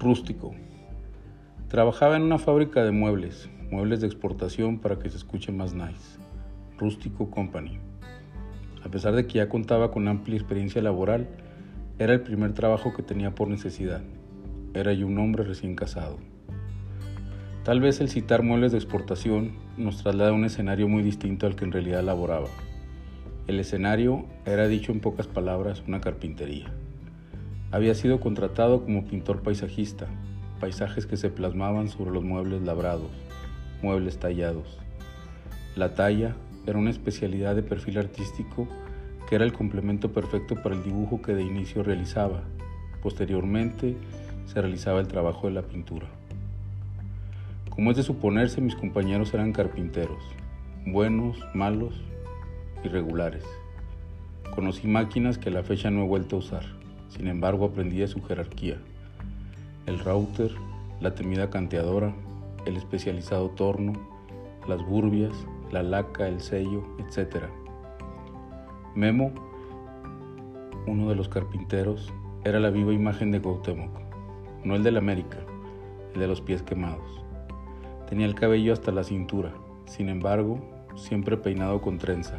Rústico. Trabajaba en una fábrica de muebles, muebles de exportación para que se escuche más nice. Rústico Company. A pesar de que ya contaba con amplia experiencia laboral, era el primer trabajo que tenía por necesidad. Era yo un hombre recién casado. Tal vez el citar muebles de exportación nos traslada a un escenario muy distinto al que en realidad laboraba. El escenario era dicho en pocas palabras una carpintería. Había sido contratado como pintor paisajista, paisajes que se plasmaban sobre los muebles labrados, muebles tallados. La talla era una especialidad de perfil artístico que era el complemento perfecto para el dibujo que de inicio realizaba. Posteriormente se realizaba el trabajo de la pintura. Como es de suponerse, mis compañeros eran carpinteros, buenos, malos, irregulares. Conocí máquinas que a la fecha no he vuelto a usar. Sin embargo, aprendí su jerarquía. El router, la temida canteadora, el especializado torno, las burbias, la laca, el sello, etc. Memo, uno de los carpinteros, era la viva imagen de Cuauhtémoc, no el de la América, el de los pies quemados. Tenía el cabello hasta la cintura, sin embargo, siempre peinado con trenza.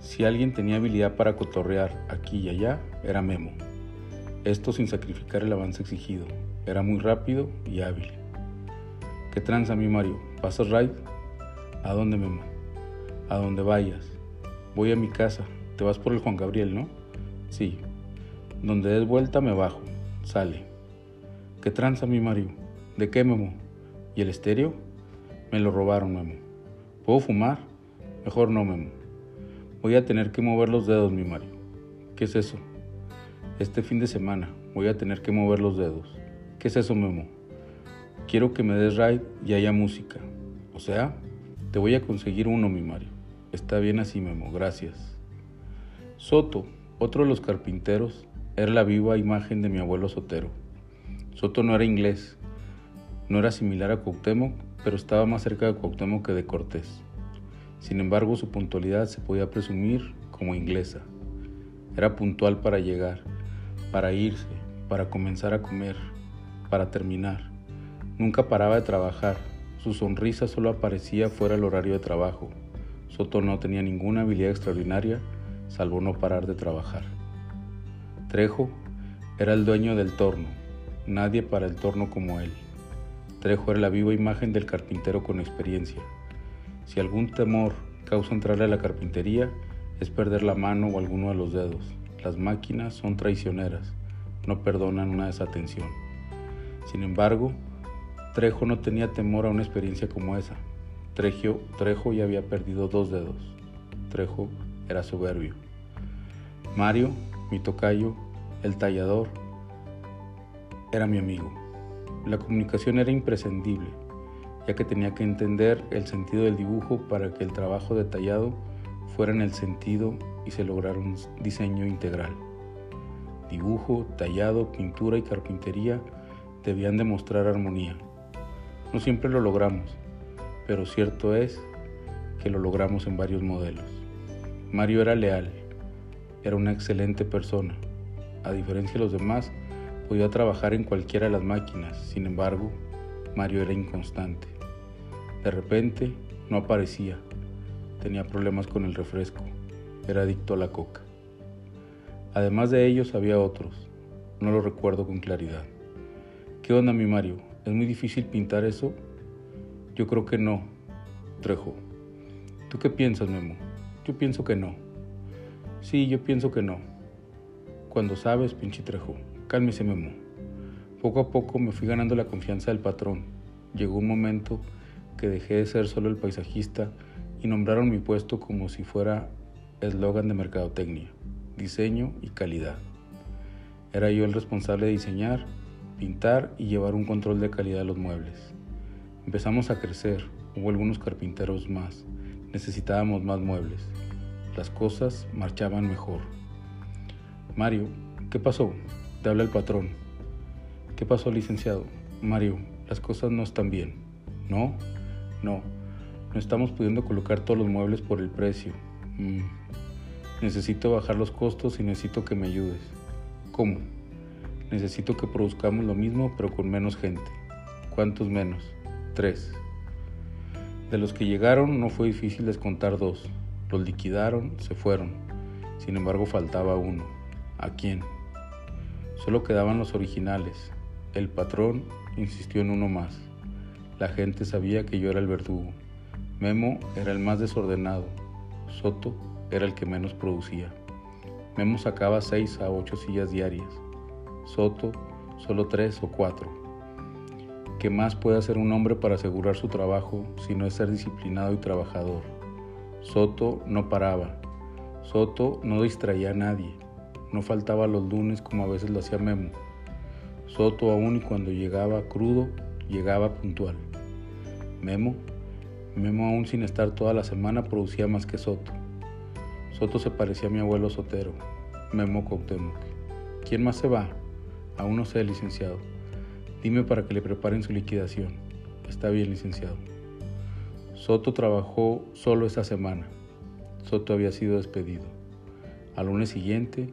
Si alguien tenía habilidad para cotorrear aquí y allá, era Memo. Esto sin sacrificar el avance exigido. Era muy rápido y hábil. ¿Qué tranza mi Mario? ¿Pasas ride? ¿A dónde, Memo? A donde vayas. Voy a mi casa. Te vas por el Juan Gabriel, ¿no? Sí. Donde des vuelta me bajo. Sale. ¿Qué tranza mi Mario? ¿De qué, Memo? ¿Y el estéreo? Me lo robaron, Memo. ¿Puedo fumar? Mejor no, Memo. Voy a tener que mover los dedos, mi Mario. ¿Qué es eso? Este fin de semana voy a tener que mover los dedos. ¿Qué es eso, Memo? Quiero que me des ride y haya música. O sea, te voy a conseguir uno, mi Mario. Está bien así, Memo, gracias. Soto, otro de los carpinteros, era la viva imagen de mi abuelo Sotero. Soto no era inglés, no era similar a Cuauhtémoc, pero estaba más cerca de Cuauhtémoc que de Cortés. Sin embargo, su puntualidad se podía presumir como inglesa. Era puntual para llegar para irse, para comenzar a comer, para terminar. Nunca paraba de trabajar, su sonrisa solo aparecía fuera del horario de trabajo. Soto no tenía ninguna habilidad extraordinaria, salvo no parar de trabajar. Trejo era el dueño del torno, nadie para el torno como él. Trejo era la viva imagen del carpintero con experiencia. Si algún temor causa entrarle a la carpintería, es perder la mano o alguno de los dedos. Las máquinas son traicioneras, no perdonan una desatención. Sin embargo, Trejo no tenía temor a una experiencia como esa. Trejo, Trejo ya había perdido dos dedos. Trejo era soberbio. Mario, mi tocayo, el tallador, era mi amigo. La comunicación era imprescindible, ya que tenía que entender el sentido del dibujo para que el trabajo detallado fuera en el sentido y se lograra un diseño integral. Dibujo, tallado, pintura y carpintería debían demostrar armonía. No siempre lo logramos, pero cierto es que lo logramos en varios modelos. Mario era leal, era una excelente persona. A diferencia de los demás, podía trabajar en cualquiera de las máquinas, sin embargo, Mario era inconstante. De repente, no aparecía. Tenía problemas con el refresco era adicto a la coca. Además de ellos había otros, no lo recuerdo con claridad. ¿Qué onda mi Mario? ¿Es muy difícil pintar eso? Yo creo que no, Trejo. ¿Tú qué piensas, Memo? Yo pienso que no. Sí, yo pienso que no. Cuando sabes, pinche Trejo, cálmese, Memo. Poco a poco me fui ganando la confianza del patrón. Llegó un momento que dejé de ser solo el paisajista y nombraron mi puesto como si fuera eslogan de mercadotecnia, diseño y calidad. Era yo el responsable de diseñar, pintar y llevar un control de calidad de los muebles. Empezamos a crecer, hubo algunos carpinteros más, necesitábamos más muebles. Las cosas marchaban mejor. Mario, ¿qué pasó? Te habla el patrón. ¿Qué pasó, licenciado? Mario, las cosas no están bien. ¿No? No. No estamos pudiendo colocar todos los muebles por el precio. Mm. Necesito bajar los costos y necesito que me ayudes. ¿Cómo? Necesito que produzcamos lo mismo pero con menos gente. ¿Cuántos menos? Tres. De los que llegaron no fue difícil descontar dos. Los liquidaron, se fueron. Sin embargo faltaba uno. ¿A quién? Solo quedaban los originales. El patrón insistió en uno más. La gente sabía que yo era el verdugo. Memo era el más desordenado. Soto era el que menos producía. Memo sacaba seis a ocho sillas diarias. Soto solo tres o cuatro. ¿Qué más puede hacer un hombre para asegurar su trabajo si no es ser disciplinado y trabajador? Soto no paraba. Soto no distraía a nadie. No faltaba los lunes como a veces lo hacía Memo. Soto aún y cuando llegaba crudo, llegaba puntual. Memo, Memo aún sin estar toda la semana producía más que Soto. Soto se parecía a mi abuelo Sotero, Memo Cuauhtémoc. ¿Quién más se va? Aún no sé, licenciado. Dime para que le preparen su liquidación. Está bien, licenciado. Soto trabajó solo esta semana. Soto había sido despedido. Al lunes siguiente,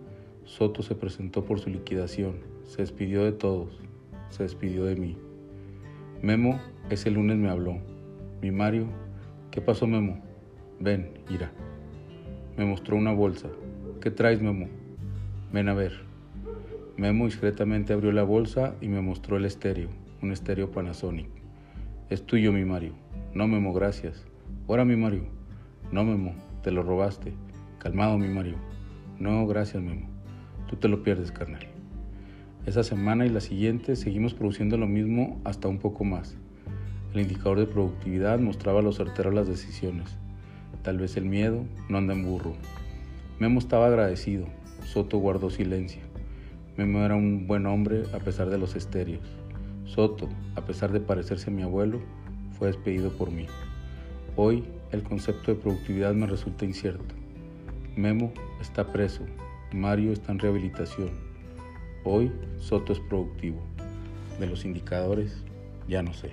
Soto se presentó por su liquidación. Se despidió de todos. Se despidió de mí. Memo ese lunes me habló. Mi Mario, ¿qué pasó Memo? Ven, ira. Me mostró una bolsa. ¿Qué traes, Memo? Ven a ver. Memo discretamente abrió la bolsa y me mostró el estéreo, un estéreo Panasonic. Es tuyo, mi Mario. No, Memo, gracias. Ahora, mi Mario. No, Memo, te lo robaste. Calmado, mi Mario. No, gracias, Memo. Tú te lo pierdes, carnal. Esa semana y la siguiente seguimos produciendo lo mismo hasta un poco más. El indicador de productividad mostraba lo certero las decisiones. Tal vez el miedo no anda en burro. Memo estaba agradecido. Soto guardó silencio. Memo era un buen hombre a pesar de los estéreos. Soto, a pesar de parecerse a mi abuelo, fue despedido por mí. Hoy el concepto de productividad me resulta incierto. Memo está preso, Mario está en rehabilitación. Hoy Soto es productivo. De los indicadores, ya no sé.